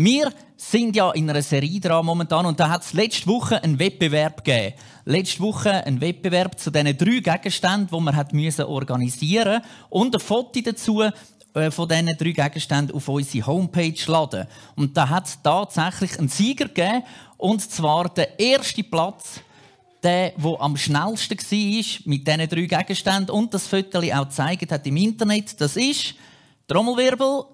Wir sind ja in einer Serie dran momentan und da hat es letzte Woche einen Wettbewerb gegeben. Letzte Woche einen Wettbewerb zu diesen drei Gegenständen, die man hat müssen organisieren und ein Foto dazu äh, von diesen drei Gegenständen auf unsere Homepage laden. Und da hat es tatsächlich einen Sieger gegeben und zwar der erste Platz der, der am schnellsten war mit diesen drei Gegenständen und das Foto auch gezeigt hat im Internet, das ist Trommelwirbel,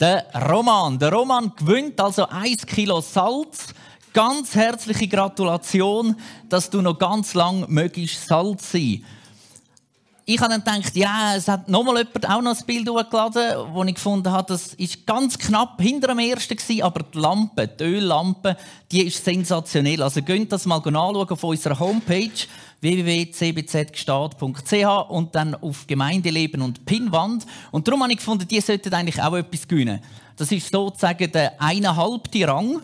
der Roman. Der Roman gewinnt also 1 Kilo Salz. Ganz herzliche Gratulation, dass du noch ganz lang möglichst Salz sein ich habe dann gedacht, ja, es hat nochmal jemand auch noch ein Bild hochgeladen, wo ich gefunden habe, das ist ganz knapp hinter dem ersten gewesen, aber die Lampe, die Öllampe, die ist sensationell. Also könnt das mal anschauen auf unserer Homepage www.cbzgstaat.ch und dann auf Gemeindeleben und Pinnwand. Und darum habe ich gefunden, die sollten eigentlich auch etwas gewinnen. Das ist sozusagen der eineinhalbte Rang.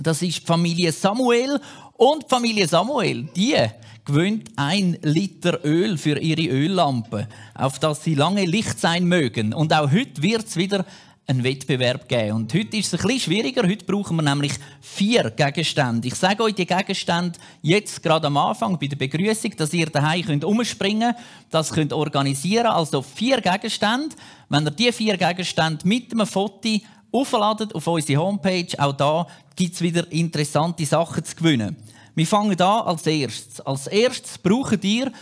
Das ist die Familie Samuel und die Familie Samuel, die gewöhnt ein Liter Öl für ihre Öllampe, auf das sie lange Licht sein mögen. Und auch heute wird es wieder einen Wettbewerb geben. Und heute ist es ein bisschen schwieriger. Heute brauchen wir nämlich vier Gegenstände. Ich sage euch die Gegenstände jetzt gerade am Anfang bei der Begrüßung, dass ihr daheim könnt umspringen, das könnt organisieren. Also vier Gegenstände. Wenn ihr die vier Gegenstände mit einem Foto aufladet auf unsere Homepage, auch da gibt es wieder interessante Sachen zu gewinnen. Wir fangen an als erstes. Als erstes braucht ihr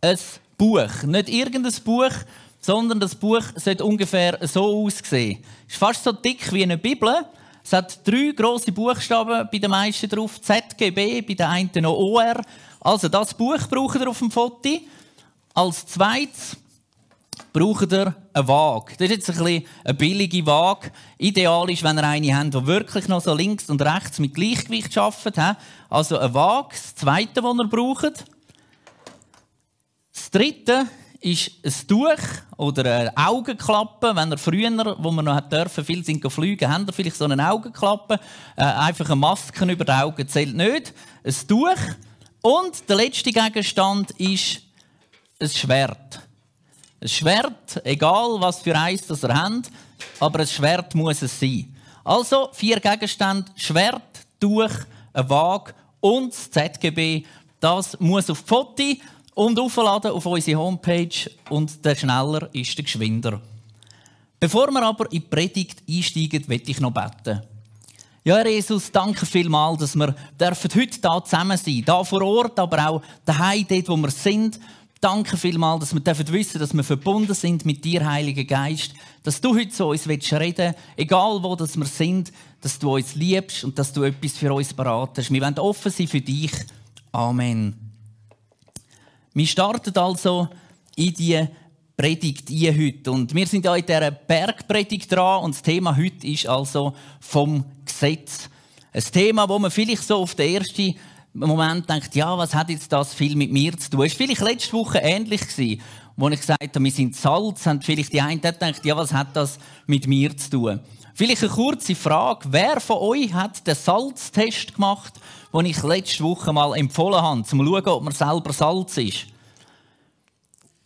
ein Buch. Nicht irgendein Buch, sondern das Buch sollte ungefähr so aussehen. Es ist fast so dick wie eine Bibel. Es hat drei große Buchstaben bei den meisten drauf. ZGB, bei den einen noch OR. Also das Buch braucht ihr auf dem Foto. Als zweites braucht ihr eine Waage. Das ist jetzt ein bisschen eine billige Waage. Ideal ist, wenn ihr eine habt, die wirklich noch so links und rechts mit Gleichgewicht arbeitet. Also eine Waage. Das Zweite, was ihr braucht. Das Dritte ist ein Tuch oder eine Augenklappe. Wenn ihr früher, wo wir noch dürfen, viel sind fliegen, habt ihr vielleicht so eine Augenklappe. Äh, einfach eine Maske über die Augen zählt nicht. Ein Tuch. Und der letzte Gegenstand ist ein Schwert. Ein Schwert, egal was für eins das ihr habt, aber ein Schwert muss es sein. Also vier Gegenstände, Schwert, Tuch, eine Waage und das ZGB. Das muss auf die Foto und aufladen auf unsere Homepage und der schneller ist der geschwinder. Bevor wir aber in die Predigt einsteigen, möchte ich noch beten. Ja, Herr Jesus, danke vielmals, dass wir heute hier zusammen sein dürfen. Hier vor Ort, aber auch daheim, dort, wo wir sind. Danke vielmals, dass wir dürfen wissen, dass wir verbunden sind mit dir, Heiliger Geist. Dass du heute zu uns reden willst, egal wo das wir sind, dass du uns liebst und dass du etwas für uns beratest. Wir wollen offen sein für dich. Amen. Wir starten also in die Predigt hier heute. Und wir sind ja in dieser Bergpredigt dran und das Thema heute ist also vom Gesetz. Ein Thema, wo man vielleicht so auf den ersten Moment denkt, ja, was hat jetzt das viel mit mir zu tun? Es war vielleicht letzte Woche ähnlich gewesen, wo ich gesagt habe, wir sind Salz, haben vielleicht die einen gedacht, ja, was hat das mit mir zu tun? Vielleicht eine kurze Frage, wer von euch hat den Salztest gemacht, den ich letzte Woche mal empfohlen habe, um zu schauen, ob man selber Salz ist?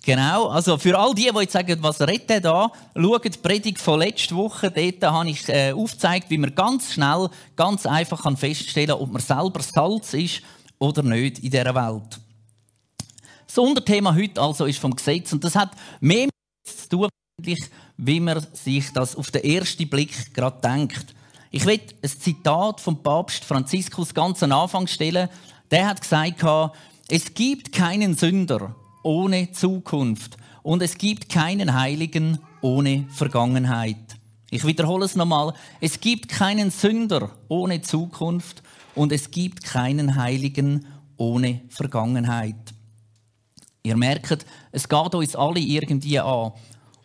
Genau, also für all die, die jetzt sagen, was redet er da, schaut die Predigt von letzter Woche. Dort habe ich äh, aufgezeigt, wie man ganz schnell, ganz einfach kann feststellen kann, ob man selber Salz ist oder nicht in dieser Welt. Das Unterthema heute also ist vom Gesetz und das hat mehr mit zu tun, wie man sich das auf den ersten Blick gerade denkt. Ich will ein Zitat vom Papst Franziskus ganz am Anfang stellen. Der hat gesagt, es gibt keinen Sünder, ohne Zukunft und es gibt keinen Heiligen ohne Vergangenheit. Ich wiederhole es nochmal. Es gibt keinen Sünder ohne Zukunft und es gibt keinen Heiligen ohne Vergangenheit. Ihr merkt, es geht uns alle irgendwie an.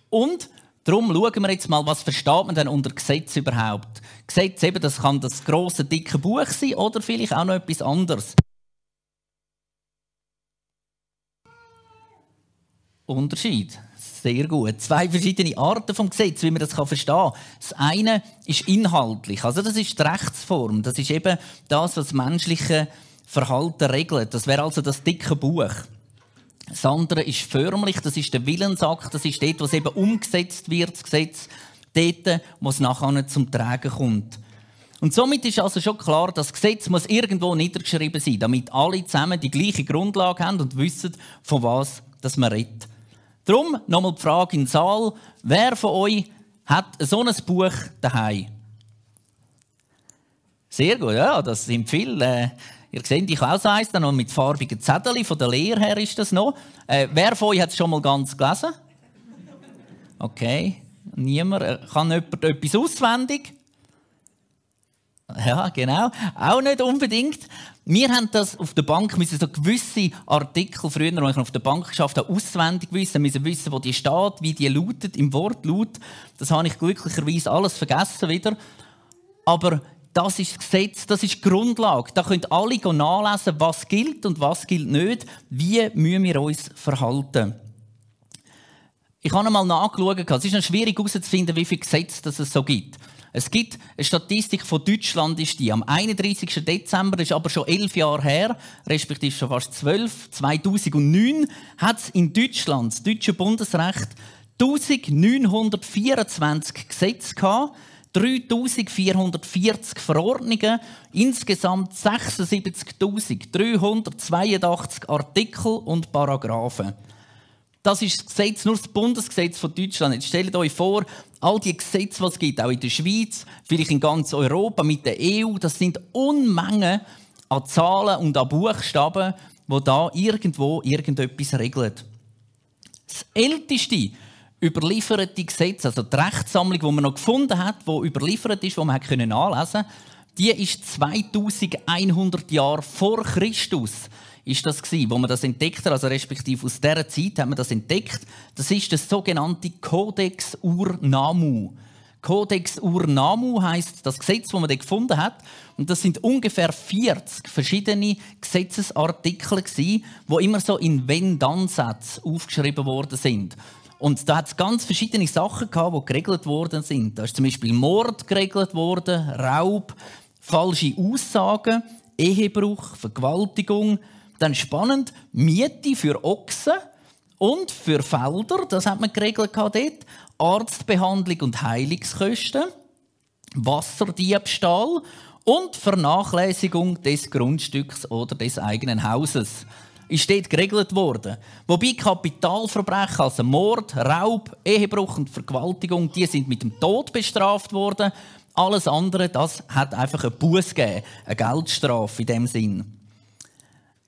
Und darum schauen wir jetzt mal, was versteht man denn unter Gesetz überhaupt? Gesetz eben, das kann das große dicke Buch sein oder vielleicht auch noch etwas anderes. Unterschied. Sehr gut. Zwei verschiedene Arten vom Gesetz, wie man das verstehen kann. Das eine ist inhaltlich, also das ist die Rechtsform. Das ist eben das, was menschliche Verhalten regelt. Das wäre also das dicke Buch. Das andere ist förmlich, das ist der Willensakt, das ist dort, was eben umgesetzt wird, das Gesetz, dort, wo es nachher zum Tragen kommt. Und somit ist also schon klar, das Gesetz muss irgendwo niedergeschrieben sein, damit alle zusammen die gleiche Grundlage haben und wissen, von was das man redet. Darum nochmal die Frage in den Saal, wer von euch hat so ein Buch daheim? Sehr gut, ja, das sind viele. Ihr seht, ich auch so eins, dann noch mit farbigen Zetteln, von der Lehre her ist das noch. Äh, wer von euch hat es schon mal ganz gelesen? Okay, niemand. Äh, kann jemand etwas auswendig? Ja, genau. Auch nicht unbedingt. Wir haben das auf der Bank müssen so gewisse Artikel früher, als ich auf der Bank geschafft habe, auswendig wissen, müssen wissen, wo die steht, wie die lautet, im Wortlaut. Das habe ich glücklicherweise alles vergessen wieder. Aber das ist das Gesetz, das ist die Grundlage. Da könnt alle nachlesen, was gilt und was gilt nicht. Wie müssen wir uns verhalten? Ich habe einmal nachgeschaut. Es ist noch schwierig herauszufinden, wie viele Gesetze es so gibt. Es gibt eine Statistik von Deutschland, ist die am 31. Dezember, das ist aber schon elf Jahre her, respektive schon fast zwölf, 2009, hat es in Deutschland, das deutsche Bundesrecht, 1924 Gesetze gehabt, 3440 Verordnungen, insgesamt 76.382 Artikel und Paragraphen. Das ist das Gesetz, nur das Bundesgesetz von Deutschland. Jetzt stellt euch vor, all die Gesetze, die es gibt, auch in der Schweiz, vielleicht in ganz Europa mit der EU, das sind Unmengen an Zahlen und an Buchstaben, wo da irgendwo irgendetwas regeln. Das älteste überlieferte Gesetz, also die Rechtssammlung, die man noch gefunden hat, wo überliefert ist, wo man können anlesen, die ist 2100 Jahre vor Christus ist das gewesen, wo man das entdeckt hat, also respektive aus dieser Zeit hat man das entdeckt. Das ist das sogenannte Codex Urnamu. Codex Urnamu heißt das Gesetz, das man da gefunden hat, und das sind ungefähr 40 verschiedene Gesetzesartikel wo immer so in Wenn-Dann-Sätzen aufgeschrieben worden sind. Und da hat es ganz verschiedene Sachen gehabt, die geregelt worden sind. Da ist zum Beispiel Mord geregelt worden, Raub, falsche Aussagen, Ehebruch, Vergewaltigung, dann spannend, Miete für Ochsen und für Felder, das hat man geregelt dort. Arztbehandlung und Heilungskosten, Wasserdiebstahl und Vernachlässigung des Grundstücks oder des eigenen Hauses ist dort geregelt worden. Wobei Kapitalverbrechen, also Mord, Raub, Ehebruch und Vergewaltigung, die sind mit dem Tod bestraft worden. Alles andere, das hat einfach einen Buß gegeben, eine Geldstrafe in dem Sinn.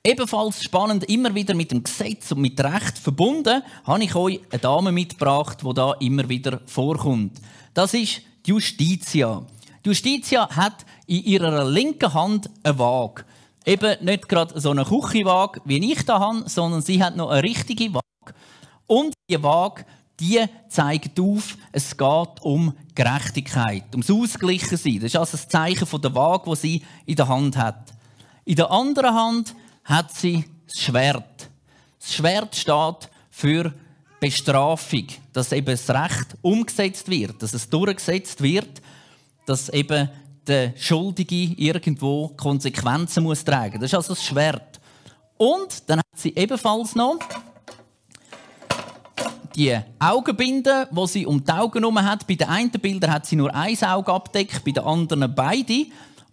Ebenfalls spannend, immer wieder mit dem Gesetz und mit Recht verbunden, habe ich euch eine Dame mitgebracht, die da immer wieder vorkommt. Das ist die Justitia. Die Justitia hat in ihrer linken Hand eine Waage. Eben nicht gerade so eine Küchenwaage, wie ich da habe, sondern sie hat noch eine richtige Waage. Und die Waage, die zeigt auf, es geht um Gerechtigkeit, ums Ausgleichen Das ist also das Zeichen von der Waage, die sie in der Hand hat. In der anderen Hand hat sie das Schwert. Das Schwert steht für Bestrafung, dass eben das Recht umgesetzt wird, dass es durchgesetzt wird, dass eben der Schuldige irgendwo Konsequenzen muss tragen. Das ist also das Schwert. Und dann hat sie ebenfalls noch die Augenbinde, wo sie um die Augen herum hat. Bei den einen Bildern hat sie nur ein Auge abdeckt, bei den anderen beide.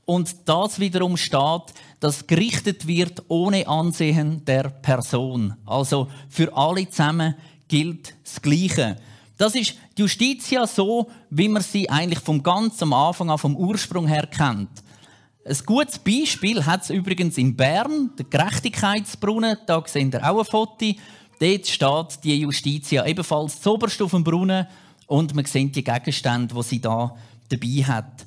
Und das wiederum steht, dass gerichtet wird ohne Ansehen der Person. Also für alle zusammen gilt das Gleiche. Das ist die Justitia so, wie man sie eigentlich vom ganzen Anfang an, vom Ursprung her kennt. Ein gutes Beispiel hat es übrigens in Bern, der Gerechtigkeitsbrunnen. Da sehen ihr auch ein Foto. Dort steht die Justitia ebenfalls zuoberst auf dem Brunnen und man sieht die Gegenstände, die sie da dabei hat.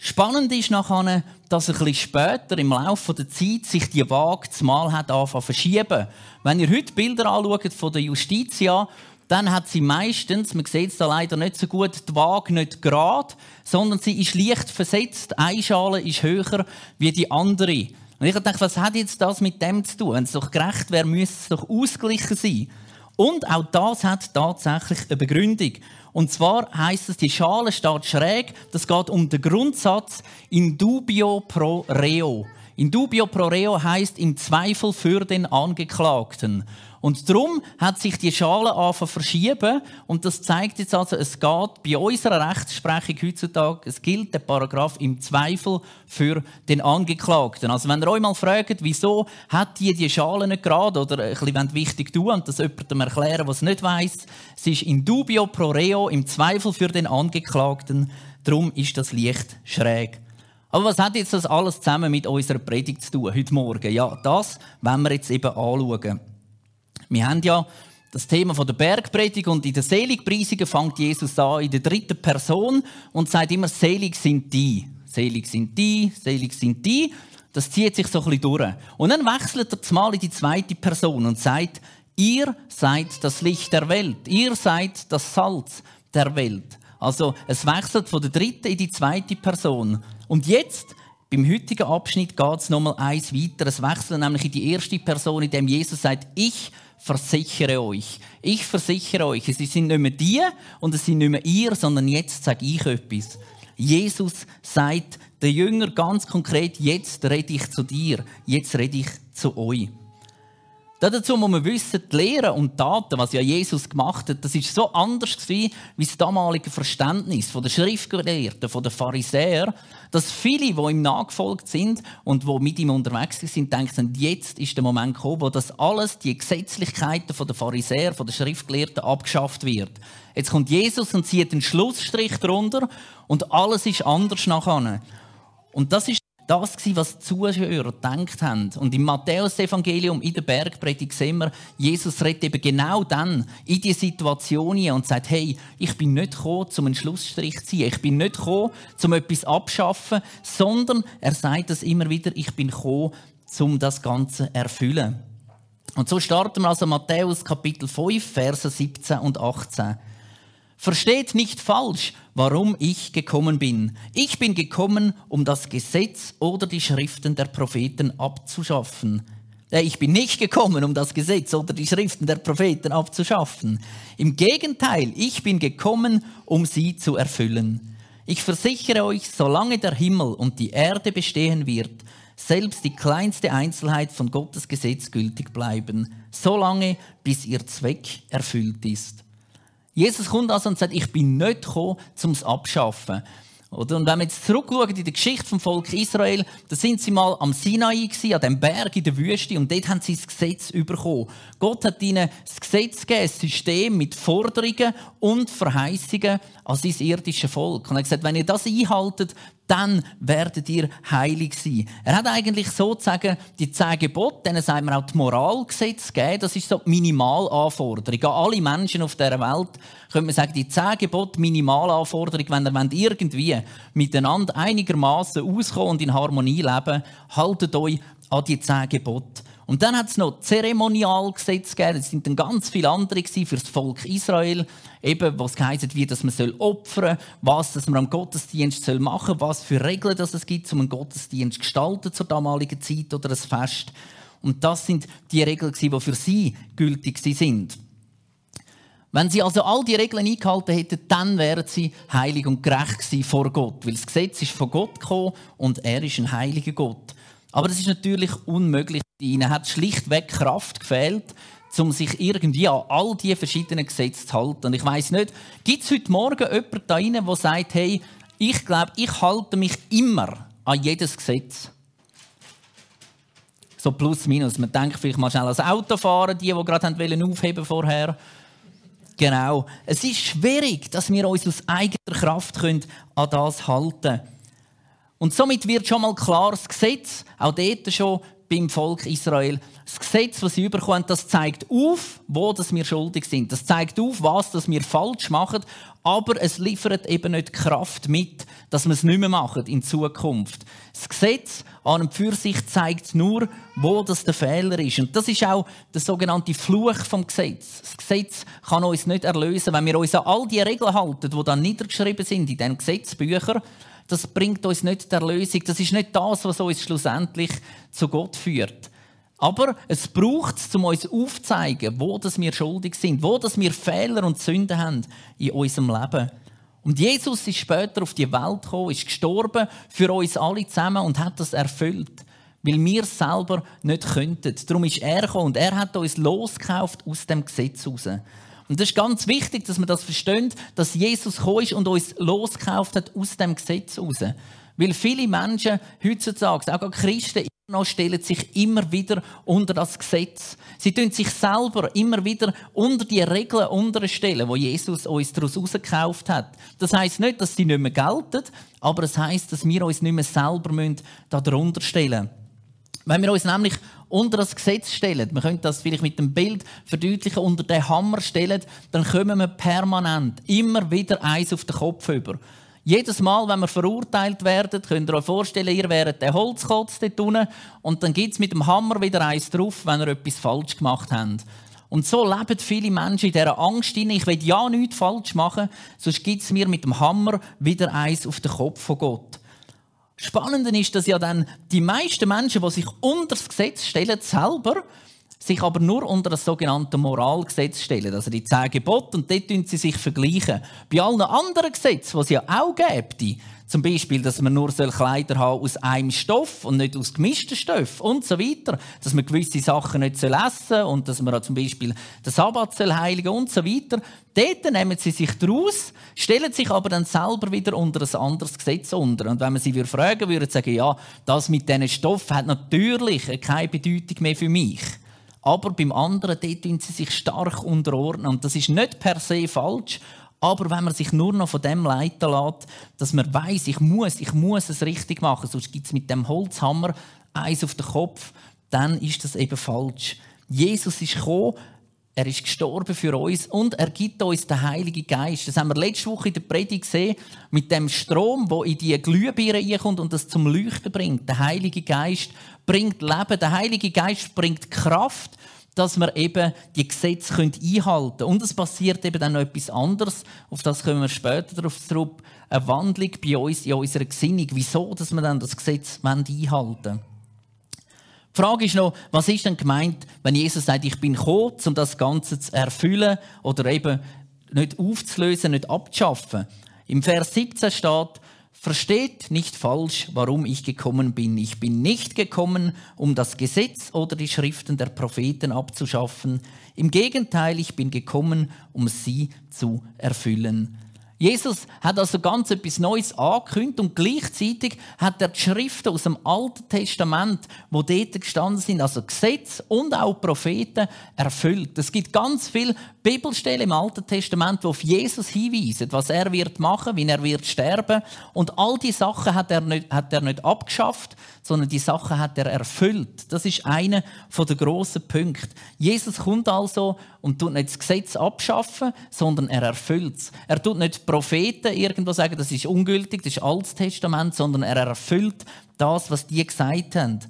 Spannend ist nachher, dass ein bisschen später im Laufe der Zeit sich die Waage zumal hat angefangen verschieben. Wenn ihr heute Bilder anschaut von der Justitia, dann hat sie meistens, man sieht es da leider nicht so gut, die Waage nicht gerade, sondern sie ist leicht versetzt. Eine Schale ist höher wie die andere. Und ich dachte, was hat jetzt das mit dem zu tun? Wenn es doch gerecht wäre, müsste es doch ausgeglichen sein. Und auch das hat tatsächlich eine Begründung. Und zwar heißt es, die Schale steht schräg. Das geht um den Grundsatz in dubio pro reo. In dubio pro reo heißt im Zweifel für den Angeklagten. Und darum hat sich die Schale angefangen verschieben. Und das zeigt jetzt also, es geht bei unserer Rechtsprechung heutzutage, es gilt der Paragraph im Zweifel für den Angeklagten. Also wenn ihr euch mal fragt, wieso hat die die Schale nicht gerade oder ein bisschen wichtig tun und das jemandem erklären, was nicht weiß, es ist in dubio pro reo, im Zweifel für den Angeklagten. Darum ist das Licht schräg. Aber was hat jetzt das alles zusammen mit unserer Predigt zu tun heute Morgen? Ja, das wollen wir jetzt eben anschauen. Wir haben ja das Thema von der Bergpredigt und in der Seligpreisungen fängt Jesus an in der dritten Person und sagt immer, selig sind die. Selig sind die, selig sind die. Das zieht sich so ein bisschen durch. Und dann wechselt er mal in die zweite Person und sagt, ihr seid das Licht der Welt. Ihr seid das Salz der Welt. Also es wechselt von der dritten in die zweite Person. Und jetzt beim heutigen Abschnitt geht es nochmal eins weiter. Es wechselt nämlich in die erste Person, in dem Jesus sagt, ich versichere euch. Ich versichere euch. Es sind nicht mehr die und es sind nicht mehr ihr, sondern jetzt sage ich etwas. Jesus sagt der Jünger ganz konkret, jetzt rede ich zu dir, jetzt rede ich zu euch. Dazu muss man wissen, die Lehre und Taten, was ja Jesus gemacht hat, das ist so anders wie das damalige Verständnis von der Schriftgelehrten, von den Pharisäern, dass viele, die ihm nachgefolgt sind und die mit ihm unterwegs sind, denken, jetzt ist der Moment gekommen, wo das alles, die Gesetzlichkeiten von den Pharisäern, von den Schriftgelehrten abgeschafft wird. Jetzt kommt Jesus und zieht einen Schlussstrich drunter und alles ist anders nachher. Und das ist das was die Zuhörer gedacht haben. Und im Matthäus-Evangelium, in der Bergpredigt, sehen wir, Jesus redet eben genau dann in die Situation und sagt, hey, ich bin nicht gekommen, um einen Schlussstrich zu ziehen. Ich bin nicht gekommen, um etwas abschaffen, sondern er sagt das immer wieder, ich bin gekommen, um das Ganze zu erfüllen. Und so starten wir also Matthäus Kapitel 5, Verse 17 und 18. Versteht nicht falsch, warum ich gekommen bin. Ich bin gekommen, um das Gesetz oder die Schriften der Propheten abzuschaffen. Äh, ich bin nicht gekommen, um das Gesetz oder die Schriften der Propheten abzuschaffen. Im Gegenteil, ich bin gekommen, um sie zu erfüllen. Ich versichere euch, solange der Himmel und die Erde bestehen wird, selbst die kleinste Einzelheit von Gottes Gesetz gültig bleiben, solange bis ihr Zweck erfüllt ist. Jesus kommt also und sagt, ich bin nicht gekommen, um es abschaffen. Oder? Und wenn wir jetzt zurückschauen in die Geschichte vom Volk Israel, da sind sie mal am Sinai gewesen, an dem Berg in der Wüste, und dort haben sie das Gesetz bekommen. Gott hat ihnen das Gesetz gegeben, ein System mit Forderungen und Verheißungen an sein irdisches Volk. Und er hat gesagt, wenn ihr das einhaltet, dann werdet ihr heilig sein. Er hat eigentlich sozusagen die zehn Gebote, denen sagen wir auch die Moralgesetze gegeben. Das ist so die Minimalanforderung. An alle Menschen auf dieser Welt könnte man sagen, die zehn Gebote Minimalanforderung, wenn ihr irgendwie miteinander einigermaßen auskommen und in Harmonie leben, haltet euch an die zehn Gebote. Und dann hat es noch Zeremonialgesetze gegeben. Es sind dann ganz viele andere für das Volk Israel. Eben, was heisst, wie dass man soll opfern was dass man am Gottesdienst soll machen soll, was für Regeln dass es gibt, um einen Gottesdienst zu gestalten zur damaligen Zeit oder ein Fest. Und das sind die Regeln, die für sie gültig sind. Wenn sie also all die Regeln eingehalten hätten, dann wären sie heilig und gerecht vor Gott. Weil das Gesetz ist von Gott gekommen und er ist ein heiliger Gott. Aber das ist natürlich unmöglich. Ihnen hat schlichtweg Kraft gefehlt, um sich irgendwie an all die verschiedenen Gesetze zu halten. Und ich weiß nicht, gibt es heute Morgen jemanden da rein, der sagt, hey, ich glaube, ich halte mich immer an jedes Gesetz. So plus minus. Man denkt vielleicht mal schnell ans Autofahren, die, die gerade aufheben vorher. Genau. Es ist schwierig, dass wir uns aus eigener Kraft an das halten können. Und somit wird schon mal klar, das Gesetz, auch dort schon beim Volk Israel, das Gesetz, das sie bekommen, das zeigt auf, wo wir schuldig sind. Das zeigt auf, was wir falsch machen, aber es liefert eben nicht Kraft mit, dass wir es nicht mehr machen in Zukunft. Das Gesetz an und für sich zeigt nur, wo das der Fehler ist. Und das ist auch der sogenannte Fluch vom Gesetz. Das Gesetz kann uns nicht erlösen, wenn wir uns an all die Regeln halten, die dann niedergeschrieben sind in diesen Gesetzbüchern das bringt uns nicht der Lösung. Das ist nicht das, was uns schlussendlich zu Gott führt. Aber es braucht es, um uns aufzuzeigen, wo das wir schuldig sind, wo das wir Fehler und Sünden haben in unserem Leben. Und Jesus ist später auf die Welt gekommen, ist gestorben für uns alle zusammen und hat das erfüllt. weil wir selber nicht könnten. Darum ist er gekommen und er hat uns losgekauft aus dem Gesetz heraus. Und das ist ganz wichtig, dass wir das verstehen, dass Jesus gekommen ist und uns losgekauft hat aus dem Gesetz heraus. Weil viele Menschen heutzutage, auch Christen, noch stellen sich immer wieder unter das Gesetz. Sie tun sich selber immer wieder unter die Regeln unterstellen, wo Jesus uns daraus herausgekauft hat. Das heißt nicht, dass sie nicht mehr gelten, aber es heißt, dass wir uns nicht mehr selber darunter stellen müssen. Wenn wir uns nämlich unter das Gesetz stellen, wir können das vielleicht mit dem Bild verdeutlichen, unter den Hammer stellen, dann kommen wir permanent immer wieder eins auf den Kopf über. Jedes Mal, wenn wir verurteilt werden, könnt ihr euch vorstellen, ihr wäret der Holzkotz dort unten und dann gibt es mit dem Hammer wieder eins drauf, wenn ihr etwas falsch gemacht habt. Und so leben viele Menschen in dieser Angst hinein. Ich will ja nichts falsch machen, sonst gibt es mir mit dem Hammer wieder eins auf den Kopf von Gott. Spannend ist, dass ja dann die meisten Menschen, die sich unter das Gesetz stellen, selber sich aber nur unter das sogenannte Moralgesetz stellen, also die zehn Gebote, und dort sie sich vergleichen. Bei allen anderen Gesetzen, die es ja auch gibt, zum Beispiel, dass man nur Kleider haben aus einem Stoff und nicht aus gemischten Stoffen und so weiter, dass man gewisse Sachen nicht essen soll und dass man zum Beispiel den Sabbat soll heiligen und so weiter. Dort nehmen sie sich daraus, stellen sich aber dann selber wieder unter ein anderes Gesetz unter. Und wenn man sie fragen würde, sagen ja, das mit diesen Stoffen hat natürlich keine Bedeutung mehr für mich. Aber beim anderen, dort sie sich stark unterordnen. Und das ist nicht per se falsch. Aber wenn man sich nur noch von dem leiten lässt, dass man weiß, ich muss, ich muss es richtig machen, sonst gibt es mit dem Holzhammer eins auf den Kopf, dann ist das eben falsch. Jesus ist gekommen, er ist gestorben für uns und er gibt uns den Heiligen Geist. Das haben wir letzte Woche in der Predigt gesehen, mit dem Strom, wo in die Glühbirne reinkommt und das zum Leuchten bringt. Der Heilige Geist bringt Leben. Der Heilige Geist bringt Kraft, dass wir eben die Gesetze einhalten können. Und es passiert eben dann noch etwas anderes. Auf das kommen wir später darauf zurück. Eine Wandlung bei uns in unserer Gesinnung. Wieso, dass wir dann das Gesetz einhalten wollen. Die Frage ist noch, was ist denn gemeint, wenn Jesus sagt, ich bin gekommen, um das Ganze zu erfüllen oder eben nicht aufzulösen, nicht abzuschaffen? Im Vers 17 steht, Versteht nicht falsch, warum ich gekommen bin. Ich bin nicht gekommen, um das Gesetz oder die Schriften der Propheten abzuschaffen. Im Gegenteil, ich bin gekommen, um sie zu erfüllen. Jesus hat also ganz etwas Neues angekündigt und gleichzeitig hat er die Schriften aus dem Alten Testament, wo dort gestanden sind, also Gesetz und auch Propheten, erfüllt. Es gibt ganz viele Bibelstellen im Alten Testament, die auf Jesus hinweisen, was er wird machen, wie er wird sterben. Und all die Sachen hat er nicht, hat er nicht abgeschafft, sondern die Sachen hat er erfüllt. Das ist einer der grossen Punkte. Jesus kommt also und tut nicht das Gesetz abschaffen, sondern er erfüllt es. Er tut nicht Propheten irgendwo sagen, das ist ungültig, das ist Altes Testament, sondern er erfüllt das, was die gesagt haben.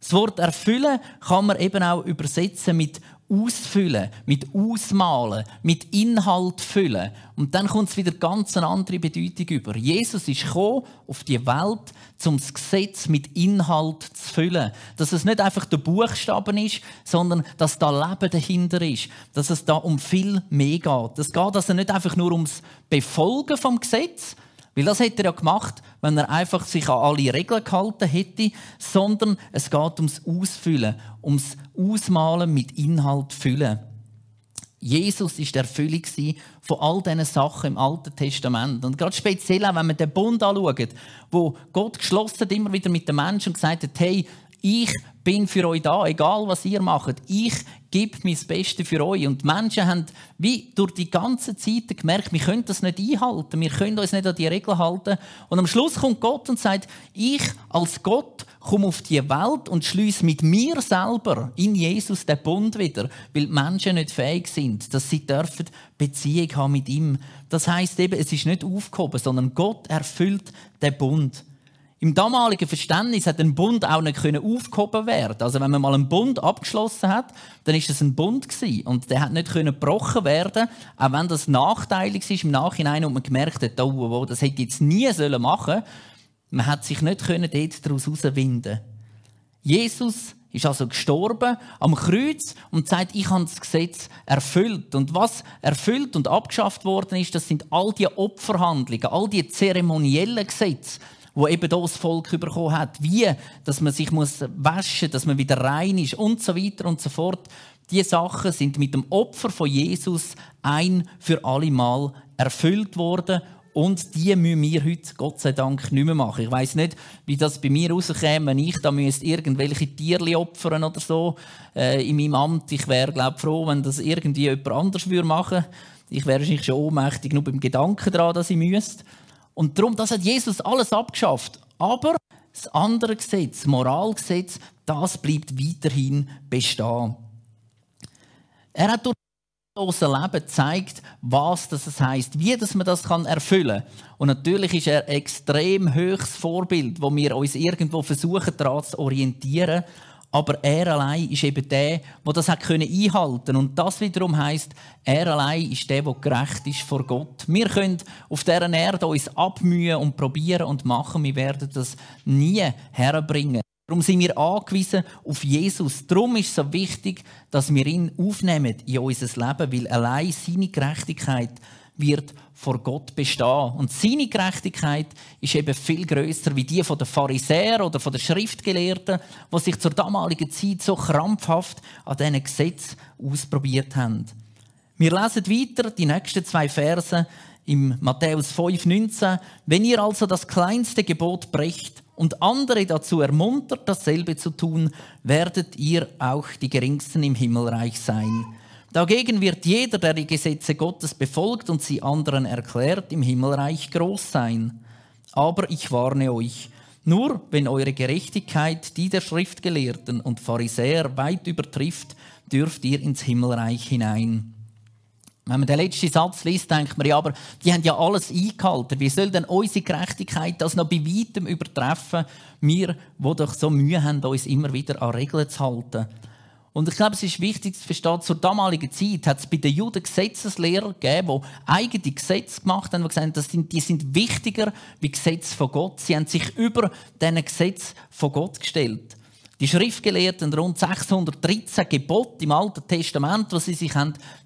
Das Wort erfüllen kann man eben auch übersetzen mit ausfüllen, mit ausmalen, mit Inhalt füllen. Und dann kommt es wieder ganz eine andere Bedeutung über. Jesus ist gekommen auf die Welt, um das Gesetz mit Inhalt zu füllen. Dass es nicht einfach der Buchstaben ist, sondern dass da Leben dahinter ist. Dass es da um viel mehr geht. Es geht also nicht einfach nur ums Befolgen vom Gesetz, weil das hätte er ja gemacht, wenn er einfach sich an alle Regeln gehalten hätte, sondern es geht ums Ausfüllen, ums Ausmalen mit Inhalt füllen. Jesus ist der Erfüllung von all diesen Sachen im Alten Testament. Und gerade speziell auch, wenn man den Bund anschaut, wo Gott geschlossen hat, immer wieder mit den Menschen und gesagt hat, hey, ich bin für euch da, egal was ihr macht. Ich gebe mein Bestes für euch. Und die Menschen haben wie durch die ganze Zeit gemerkt, wir können das nicht einhalten, wir können uns nicht an die Regeln halten. Und am Schluss kommt Gott und sagt, ich als Gott komme auf die Welt und schließe mit mir selber in Jesus den Bund wieder, weil die Menschen nicht fähig sind, dass sie dürfen Beziehung haben mit ihm. Das heißt eben, es ist nicht aufgehoben, sondern Gott erfüllt den Bund. Im damaligen Verständnis hat ein Bund auch nicht aufgehoben werden. Also wenn man mal einen Bund abgeschlossen hat, dann ist das ein Bund gewesen. und der hat nicht gebrochen werden, auch wenn das nachteilig ist im Nachhinein und man gemerkt hat, oh, oh, oh das hätte jetzt nie sollen machen. Man hat sich nicht dort daraus herauswinden. Jesus ist also gestorben am Kreuz und sagt, ich habe das Gesetz erfüllt. Und was erfüllt und abgeschafft worden ist, das sind all die Opferhandlungen, all die zeremoniellen Gesetze, wo eben das Volk bekommen hat, wie, dass man sich muss waschen, dass man wieder rein ist und so weiter und so fort. Die Sachen sind mit dem Opfer von Jesus ein für alle Mal erfüllt worden und die müssen wir heute, Gott sei Dank, nicht mehr machen. Ich weiß nicht, wie das bei mir rauskäme, wenn ich da müsste irgendwelche Tierli opfern oder so äh, in meinem Amt. Ich wäre, glaube froh, wenn das irgendwie jemand anders würde machen Ich wäre wahrscheinlich schon ohnmächtig, nur beim Gedanken daran, dass ich müsste. Und darum, das hat Jesus alles abgeschafft. Aber das andere Gesetz, das Moralgesetz, das bleibt weiterhin bestehen. Er hat durch unser Leben zeigt, was das heißt, wie dass man das kann erfüllen kann. Und natürlich ist er ein extrem höchstes Vorbild, wo wir uns irgendwo versuchen daran zu orientieren. Aber er allein ist eben der, der das hat können einhalten Und das wiederum heißt, er allein ist der, der gerecht ist vor Gott. Wir können auf dieser Erde uns abmühen und probieren und machen. Wir werden das nie herbringen. Darum sind wir angewiesen auf Jesus. Darum ist es so wichtig, dass wir ihn aufnehmen in unser Leben, weil allein seine Gerechtigkeit wird vor Gott bestehen. Und seine Gerechtigkeit ist eben viel größer wie die von den Pharisäern oder von den Schriftgelehrten, die sich zur damaligen Zeit so krampfhaft an diesen Gesetz ausprobiert haben. Wir lesen weiter die nächsten zwei Verse im Matthäus 5,19. Wenn ihr also das kleinste Gebot brecht und andere dazu ermuntert, dasselbe zu tun, werdet ihr auch die Geringsten im Himmelreich sein. Dagegen wird jeder, der die Gesetze Gottes befolgt und sie anderen erklärt, im Himmelreich groß sein. Aber ich warne euch, nur wenn eure Gerechtigkeit die der Schriftgelehrten und Pharisäer weit übertrifft, dürft ihr ins Himmelreich hinein. Wenn man den letzten Satz liest, denkt man ja, aber die haben ja alles eingehalten. Wie soll denn unsere Gerechtigkeit das noch bei weitem übertreffen? Wir, die doch so Mühe haben, uns immer wieder an Regeln zu halten. Und ich glaube, es ist wichtig zu verstehen, zur damaligen Zeit hat es bei den Juden Gesetzeslehrer gegeben, die eigene Gesetze gemacht haben, die gesagt haben, sind, die sind wichtiger wie Gesetze von Gott. Sie haben sich über diesen Gesetz von Gott gestellt. Die Schriftgelehrten rund 613 Gebote im Alten Testament, wo sie sich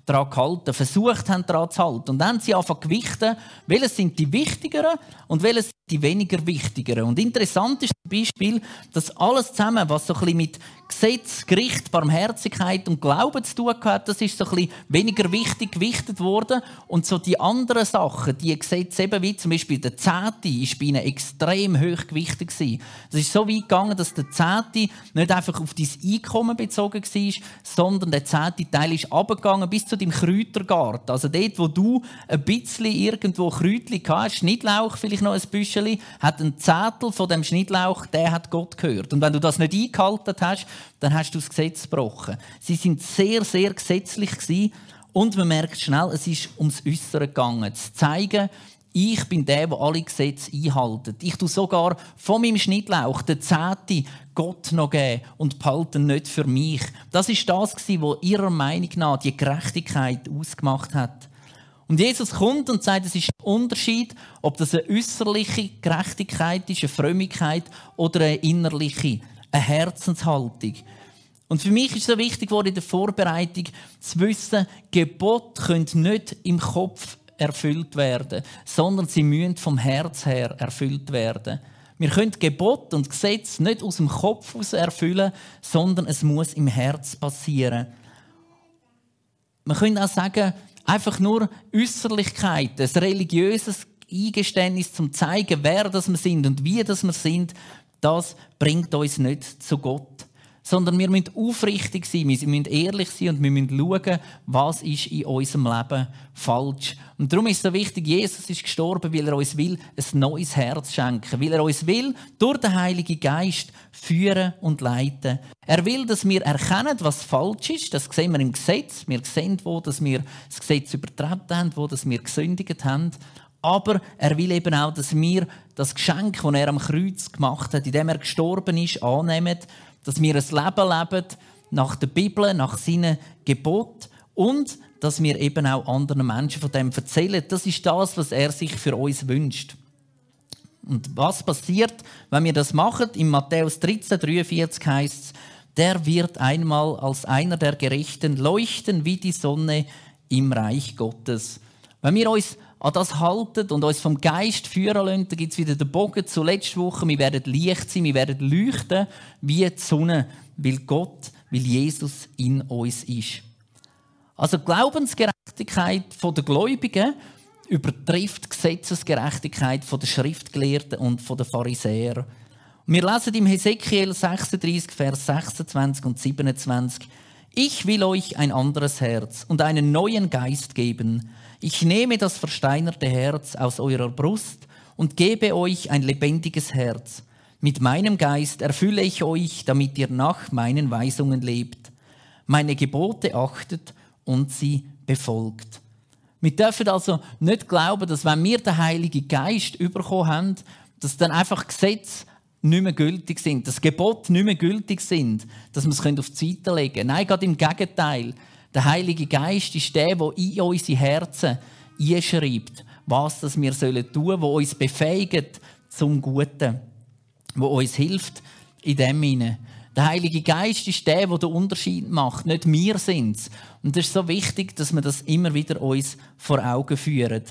daran gehalten versucht haben, daran zu halten. Und dann haben sie angefangen gewichten, welche sind die wichtigeren und welche sind die weniger wichtigeren. Und interessant ist zum Beispiel, dass alles zusammen, was so ein bisschen mit Gesetz, Gericht, Barmherzigkeit und Glauben zu tun hat, das ist so ein bisschen weniger wichtig gewichtet worden. Und so die anderen Sachen, die Gesetze eben wie zum Beispiel der Zehnte, ist bei ihnen extrem hoch gewichtet gewesen. Es ist so weit gegangen, dass der Zehnte nicht einfach auf dein Einkommen bezogen war, sondern der zehnte Teil ist abgegangen bis zu deinem Kräutergarten. Also dort, wo du ein bisschen irgendwo Kräutchen hast, Schnittlauch vielleicht noch ein Büscheli, hat ein Zettel von dem Schnittlauch, der hat Gott gehört. Und wenn du das nicht eingehalten hast, dann hast du das Gesetz gebrochen. Sie sind sehr, sehr gesetzlich gewesen. Und man merkt schnell, es ist ums Äußere gegangen. Zu zeigen, ich bin der, der alle Gesetze einhält. Ich tue sogar von meinem Schnittlauch den Zehnte Gott noch geben und behalten nicht für mich. Das ist das, was ihrer Meinung nach die Gerechtigkeit ausgemacht hat. Und Jesus kommt und sagt, es ist ein Unterschied, ob das eine äußerliche Gerechtigkeit ist, eine Frömmigkeit oder eine innerliche, eine Herzenshaltung. Und für mich ist so wichtig in der Vorbereitung zu wissen, Gebot können nicht im Kopf erfüllt werden, sondern sie müssen vom Herz her erfüllt werden. Wir können Gebot und Gesetz nicht aus dem Kopf aus erfüllen, sondern es muss im Herz passieren. Man könnte auch sagen, einfach nur Äußerlichkeit, ein religiöses Eingeständnis zum zeigen, wer das wir sind und wie das wir sind, das bringt uns nicht zu Gott sondern wir müssen aufrichtig sein, wir müssen ehrlich sein und wir müssen schauen, was ist in unserem Leben falsch. Und darum ist es so wichtig, Jesus ist gestorben, weil er uns will ein neues Herz schenken, weil er uns will durch den Heiligen Geist führen und leiten. Er will, dass wir erkennen, was falsch ist. Das sehen wir im Gesetz. Wir sehen, wo dass wir das Gesetz übertreten haben, wo dass wir gesündigt haben. Aber er will eben auch, dass wir das Geschenk, das er am Kreuz gemacht hat, indem er gestorben ist, annehmen dass wir ein Leben leben nach der Bibel, nach seinen Geboten und dass wir eben auch anderen Menschen von dem erzählen. Das ist das, was er sich für uns wünscht. Und was passiert, wenn wir das machen? In Matthäus 13, 43 heißt es, der wird einmal als einer der Gerechten leuchten wie die Sonne im Reich Gottes. Wenn wir uns an das halten und uns vom Geist führen lassen, dann gibt es wieder den Bogen zur letzten Woche. Wir werden Licht sein, wir werden leuchten wie die Sonne, weil Gott, weil Jesus in uns ist. Also die Glaubensgerechtigkeit der Gläubigen übertrifft die Gesetzesgerechtigkeit der Schriftgelehrten und der Pharisäer. Wir lesen im Hesekiel 36, Vers 26 und 27. Ich will euch ein anderes Herz und einen neuen Geist geben. Ich nehme das versteinerte Herz aus eurer Brust und gebe euch ein lebendiges Herz. Mit meinem Geist erfülle ich euch, damit ihr nach meinen Weisungen lebt, meine Gebote achtet und sie befolgt. Wir dürfen also nicht glauben, dass wenn wir den Heiligen Geist bekommen haben, dass dann einfach Gesetze nicht mehr gültig sind, dass Gebote nicht mehr gültig sind, dass wir es auf die Seite legen können. Nein, gerade im Gegenteil. Der Heilige Geist ist der, der in unsere Herzen einschreibt, was wir tun sollen, der uns befähigt zum Guten, der uns hilft in dem Sinne. Der Heilige Geist ist der, der den Unterschied macht, nicht wir sind Und es ist so wichtig, dass wir das immer wieder uns vor Augen führen.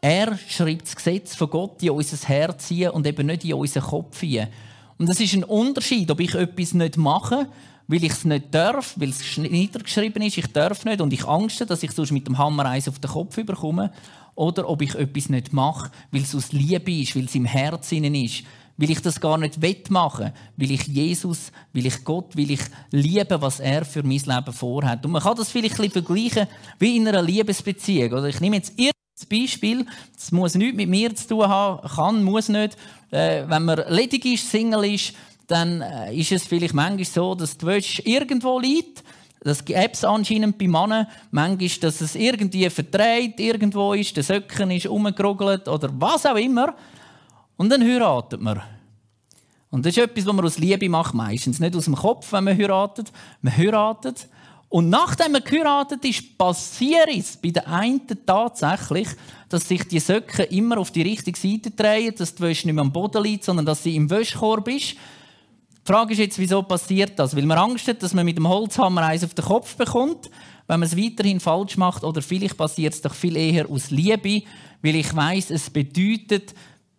Er schreibt das Gesetz von Gott in unser Herz hinein und eben nicht in unseren Kopf hinein. Und das ist ein Unterschied, ob ich etwas nicht mache, weil ich es nicht darf, weil es niedergeschrieben ist, ich darf nicht und ich Angst dass ich sonst mit dem Hammer eins auf den Kopf bekomme, oder ob ich etwas nicht mache, weil es aus Liebe ist, weil es im Herzen ist, weil ich das gar nicht wettmachen will ich Jesus, will ich Gott, will ich lieben, was er für mein Leben vorhat. Und man kann das vielleicht ein bisschen vergleichen wie in einer Liebesbeziehung. Oder ich nehme jetzt das Beispiel, das muss nichts mit mir zu tun haben, kann, muss nicht. Äh, wenn man ledig ist, Single ist, dann äh, ist es vielleicht manchmal so, dass die Wäsche irgendwo liegt. Das gibt es anscheinend bei Männern. Manchmal, dass es irgendwie verdreht, irgendwo ist, der Söcken ist umgerugelt oder was auch immer. Und dann heiratet man. Und das ist etwas, was man aus Liebe macht, meistens. Nicht aus dem Kopf, wenn man heiratet. Man heiratet und nachdem er geheiratet ist, passiert es bei den einen tatsächlich, dass sich die Söcke immer auf die richtige Seite drehen, dass die Wäsche nicht mehr am Boden liegt, sondern dass sie im Wäschkorb ist. Die Frage ist jetzt, wieso passiert das? Weil man Angst hat, dass man mit dem Holzhammer eins auf den Kopf bekommt, wenn man es weiterhin falsch macht, oder vielleicht passiert es doch viel eher aus Liebe, weil ich weiß, es bedeutet,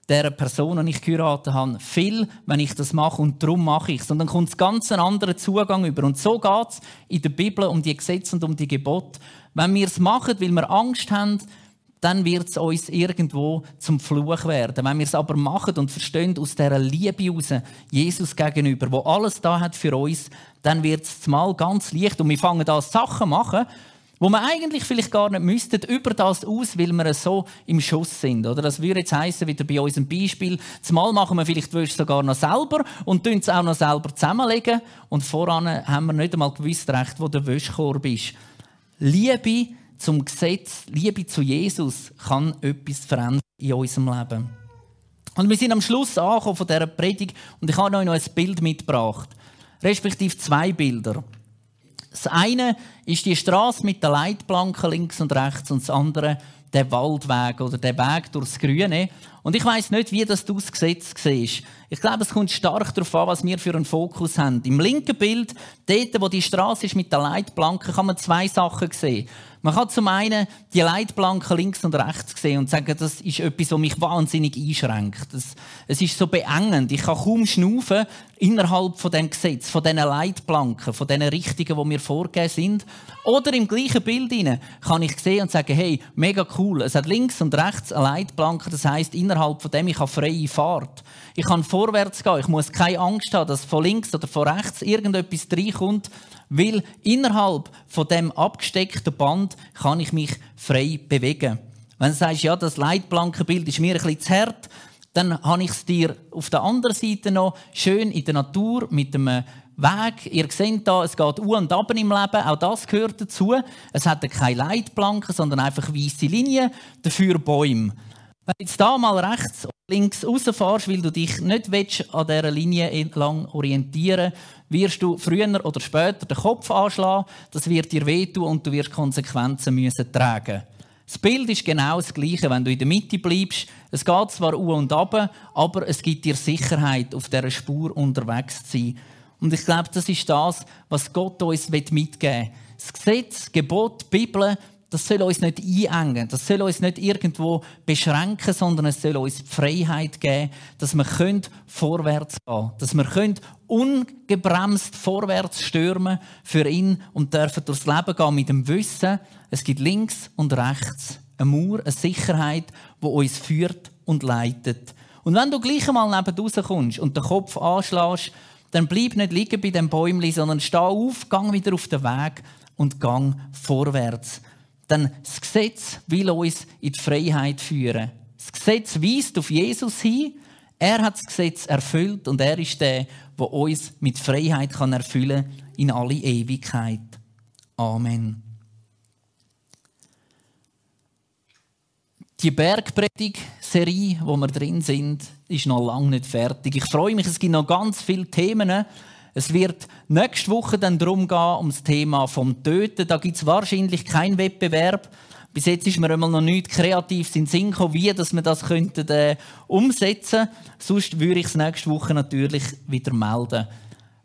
der Person, die ich geheiratet habe, viel, wenn ich das mache und darum mache ich es. Und dann kommt es ganz einen anderen Zugang über. Und so geht es in der Bibel um die Gesetze und um die Gebote. Wenn wir es machen, weil wir Angst haben, dann wird es uns irgendwo zum Fluch werden. Wenn wir es aber machen und verstehen aus dieser Liebe heraus, Jesus gegenüber, wo alles da hat für uns, dann wird es mal ganz leicht. Und wir fangen da Sachen machen, wo man eigentlich vielleicht gar nicht müsste, über das aus, weil wir so im Schuss sind. Oder das würde jetzt heißen, wieder bei unserem Beispiel, zumal machen wir vielleicht sogar noch selber und tun es auch noch selber zusammenlegen und voran haben wir nicht einmal gewusst recht, wo der Wäschkorb ist. Liebe zum Gesetz, Liebe zu Jesus kann etwas verändern in unserem Leben. Und wir sind am Schluss angekommen von dieser Predigt und ich habe euch noch ein Bild mitgebracht. Respektive zwei Bilder. Das eine ist die Straße mit den Leitplanken links und rechts und das andere der Waldweg oder der Weg durchs Grüne. Und ich weiß nicht, wie das das Gesetz siehst. Ich glaube, es kommt stark darauf an, was wir für einen Fokus haben. Im linken Bild, dort, wo die Straße ist mit den Leitplanken, kann man zwei Sachen sehen. Man kann zum einen die Leitplanken links und rechts sehen und sagen, das ist etwas, was mich wahnsinnig einschränkt. Das, es ist so beengend. Ich kann kaum schnaufen innerhalb von dem Gesetz, von diesen Leitplanken, von diesen Richtungen, die mir vorgegeben sind. Oder im gleichen Bild kann ich sehen und sagen, hey, mega cool. Es hat links und rechts eine Leitplanke. Das heißt innerhalb von dem ich habe freie Fahrt. Ich kann vorwärts gehen. Ich muss keine Angst haben, dass von links oder von rechts irgendetwas reinkommt, weil innerhalb von dem abgesteckten Band kann ich mich frei bewegen. Wenn du sagst, ja, das Leitplankenbild ist mir ein bisschen zu hart, dann habe ich es dir auf der anderen Seite noch schön in der Natur mit einem Weg. Ihr seht da, es geht u und ab im Leben, auch das gehört dazu. Es hat keine Leitplanken, sondern einfach weiße Linien, dafür Bäume. Wenn du jetzt da mal rechts und links rausfährst, weil du dich nicht willst, an dieser Linie entlang orientieren wirst du früher oder später den Kopf anschlagen, das wird dir wehtun und du wirst Konsequenzen müssen tragen Das Bild ist genau das Gleiche, wenn du in der Mitte bleibst. Es geht zwar u und ab, aber es gibt dir Sicherheit, auf dieser Spur unterwegs zu sein. Und ich glaube, das ist das, was Gott uns mitgeben will. Das Gesetz, Gebot, Bibel, das soll uns nicht einengen, das soll uns nicht irgendwo beschränken, sondern es soll uns die Freiheit geben, dass wir vorwärts gehen können, dass wir ungebremst vorwärts stürmen für ihn und dürfen durchs Leben gehen mit dem Wissen, es gibt links und rechts eine Mauer, eine Sicherheit, die uns führt und leitet. Und wenn du gleich einmal neben rauskommst und den Kopf anschlägst, dann bleib nicht liegen bei dem Bäumli, sondern steh auf, gang wieder auf den Weg und gang vorwärts. Denn das Gesetz will uns in die Freiheit führen. Das Gesetz weist auf Jesus hin. Er hat das Gesetz erfüllt und er ist der, der uns mit Freiheit kann erfüllen in alle Ewigkeit. Amen. Die Bergpredigt-Serie, wo wir drin sind, ist noch lange nicht fertig. Ich freue mich, es gibt noch ganz viele Themen. Es wird nächste Woche dann darum gehen, um das Thema vom Töten. Da gibt es wahrscheinlich keinen Wettbewerb. Bis jetzt ist mir immer noch nicht kreativ in Sinn gekommen, wie dass wir das könnten, äh, umsetzen könnten. Sonst würde ich es nächste Woche natürlich wieder melden.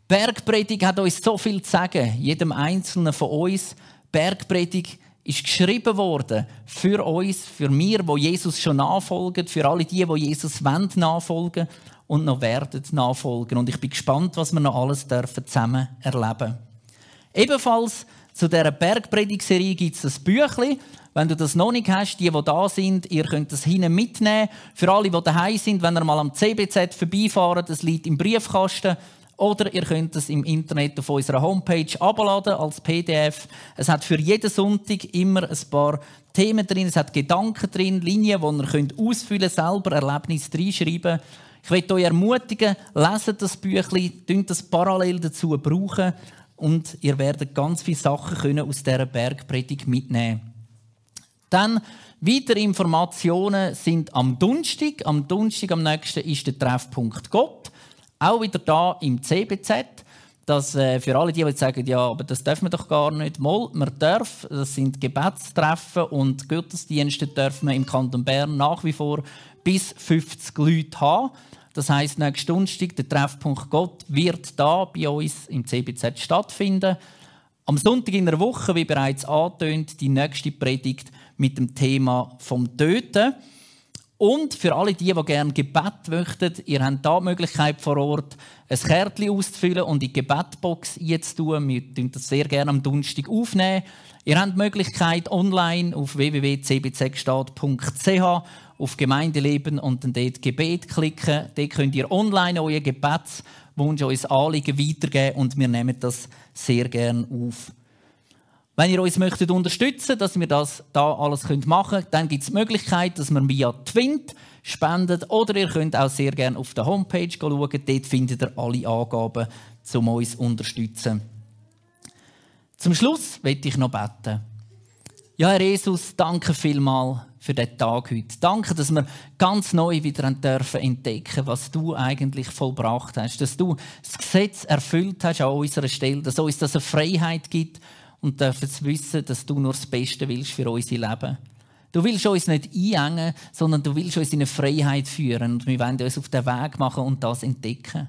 Bergpredigt hat uns so viel zu sagen, jedem Einzelnen von uns. Bergpredigt ist geschrieben worden für uns, für mir, wo Jesus schon nachfolgen, für alle die, wo Jesus wollen, nachfolgen und noch werden nachfolgen. Und ich bin gespannt, was wir noch alles dürfen zusammen erleben. Ebenfalls zu dieser Bergpredigserie gibt es ein Büchlein. Wenn du das noch nicht hast, die, die da sind, ihr könnt das hinten mitnehmen. Für alle, die daheim sind, wenn ihr mal am CBZ vorbeifahren, das liegt im Briefkasten. Oder ihr könnt es im Internet auf unserer Homepage abladen als PDF. Es hat für jeden Sonntag immer ein paar Themen drin, es hat Gedanken drin, Linien, die ihr könnt ausfüllen selber Erlebnisse reinschreiben. Ich möchte euch ermutigen, leset das Büchlein, könnt das parallel dazu brauchen und ihr werdet ganz viele Sachen können aus dieser Bergpredigt mitnehmen. Dann weitere Informationen sind am Donnerstag. Am Donnerstag, am nächsten, ist der Treffpunkt Gott. Auch wieder da im CBZ. Das, äh, für alle, die, die sagen, ja, aber das dürfen wir doch gar nicht. Mal, man darf. Das sind Gebetstreffen und Gottesdienste dürfen wir im Kanton Bern nach wie vor bis 50 Leute haben. Das heißt, nächsten Donnerstag, der Treffpunkt Gott, wird da bei uns im CBZ stattfinden. Am Sonntag in der Woche, wie bereits angetönt, die nächste Predigt mit dem Thema vom Töten. Und für alle die, die gerne Gebet möchten, ihr habt da die Möglichkeit vor Ort, ein Kärtchen auszufüllen und in die Gebetbox einzutun. Wir nehmen das sehr gerne am Donnerstag aufnehmen. Ihr habt die Möglichkeit, online auf www.cbzgstaat.ch auf Gemeindeleben und dann dort Gebet klicken. Dort könnt ihr online euren Gebetswunsch, euer Anliegen weitergeben und wir nehmen das sehr gerne auf. Wenn ihr uns möchtet unterstützen, dass wir das da alles machen können, dann gibt es die Möglichkeit, dass man via Twint spendet oder ihr könnt auch sehr gerne auf der Homepage schauen. Dort findet ihr alle Angaben, um uns zu unterstützen. Zum Schluss möchte ich noch beten. Ja, Herr Jesus, danke vielmals für den Tag heute. Danke, dass wir ganz neu wieder dürfen entdecken, was du eigentlich vollbracht hast, dass du das Gesetz erfüllt hast an unserer Stelle, dass uns das eine Freiheit gibt und dürfen wissen, dass du nur das Beste willst für unser Leben. Du willst uns nicht einengen, sondern du willst uns in eine Freiheit führen und wir wollen uns auf den Weg machen und das entdecken.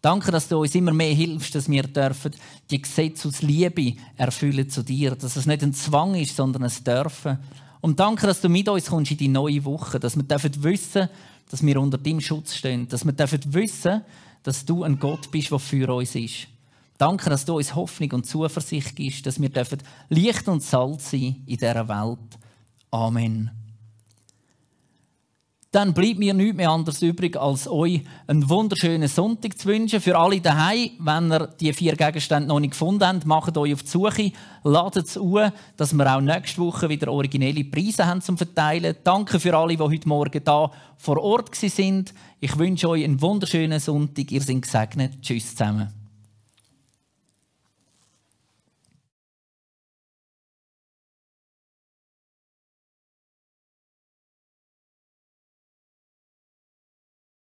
Danke, dass du uns immer mehr hilfst, dass wir dürfen die Gesetze aus Liebe erfüllen zu dir, dass es nicht ein Zwang ist, sondern ein Dürfen. Und danke, dass du mit uns kommst in die neue Woche, dass wir dürfen wissen, dass wir unter deinem Schutz stehen, dass wir dürfen wissen, dass du ein Gott bist, der für uns ist. Danke, dass du uns Hoffnung und Zuversicht gibst, dass wir dürfen Licht und Salz sein in dieser Welt. Amen. Dann bleibt mir nichts mehr anderes übrig, als euch einen wunderschönen Sonntag zu wünschen. Für alle daheim, wenn ihr die vier Gegenstände noch nicht gefunden habt, macht euch auf die Suche, ladet es an, dass wir auch nächste Woche wieder originelle Preise haben zum Verteilen. Danke für alle, die heute Morgen da vor Ort sind. Ich wünsche euch einen wunderschönen Sonntag. Ihr seid gesegnet. Tschüss zusammen.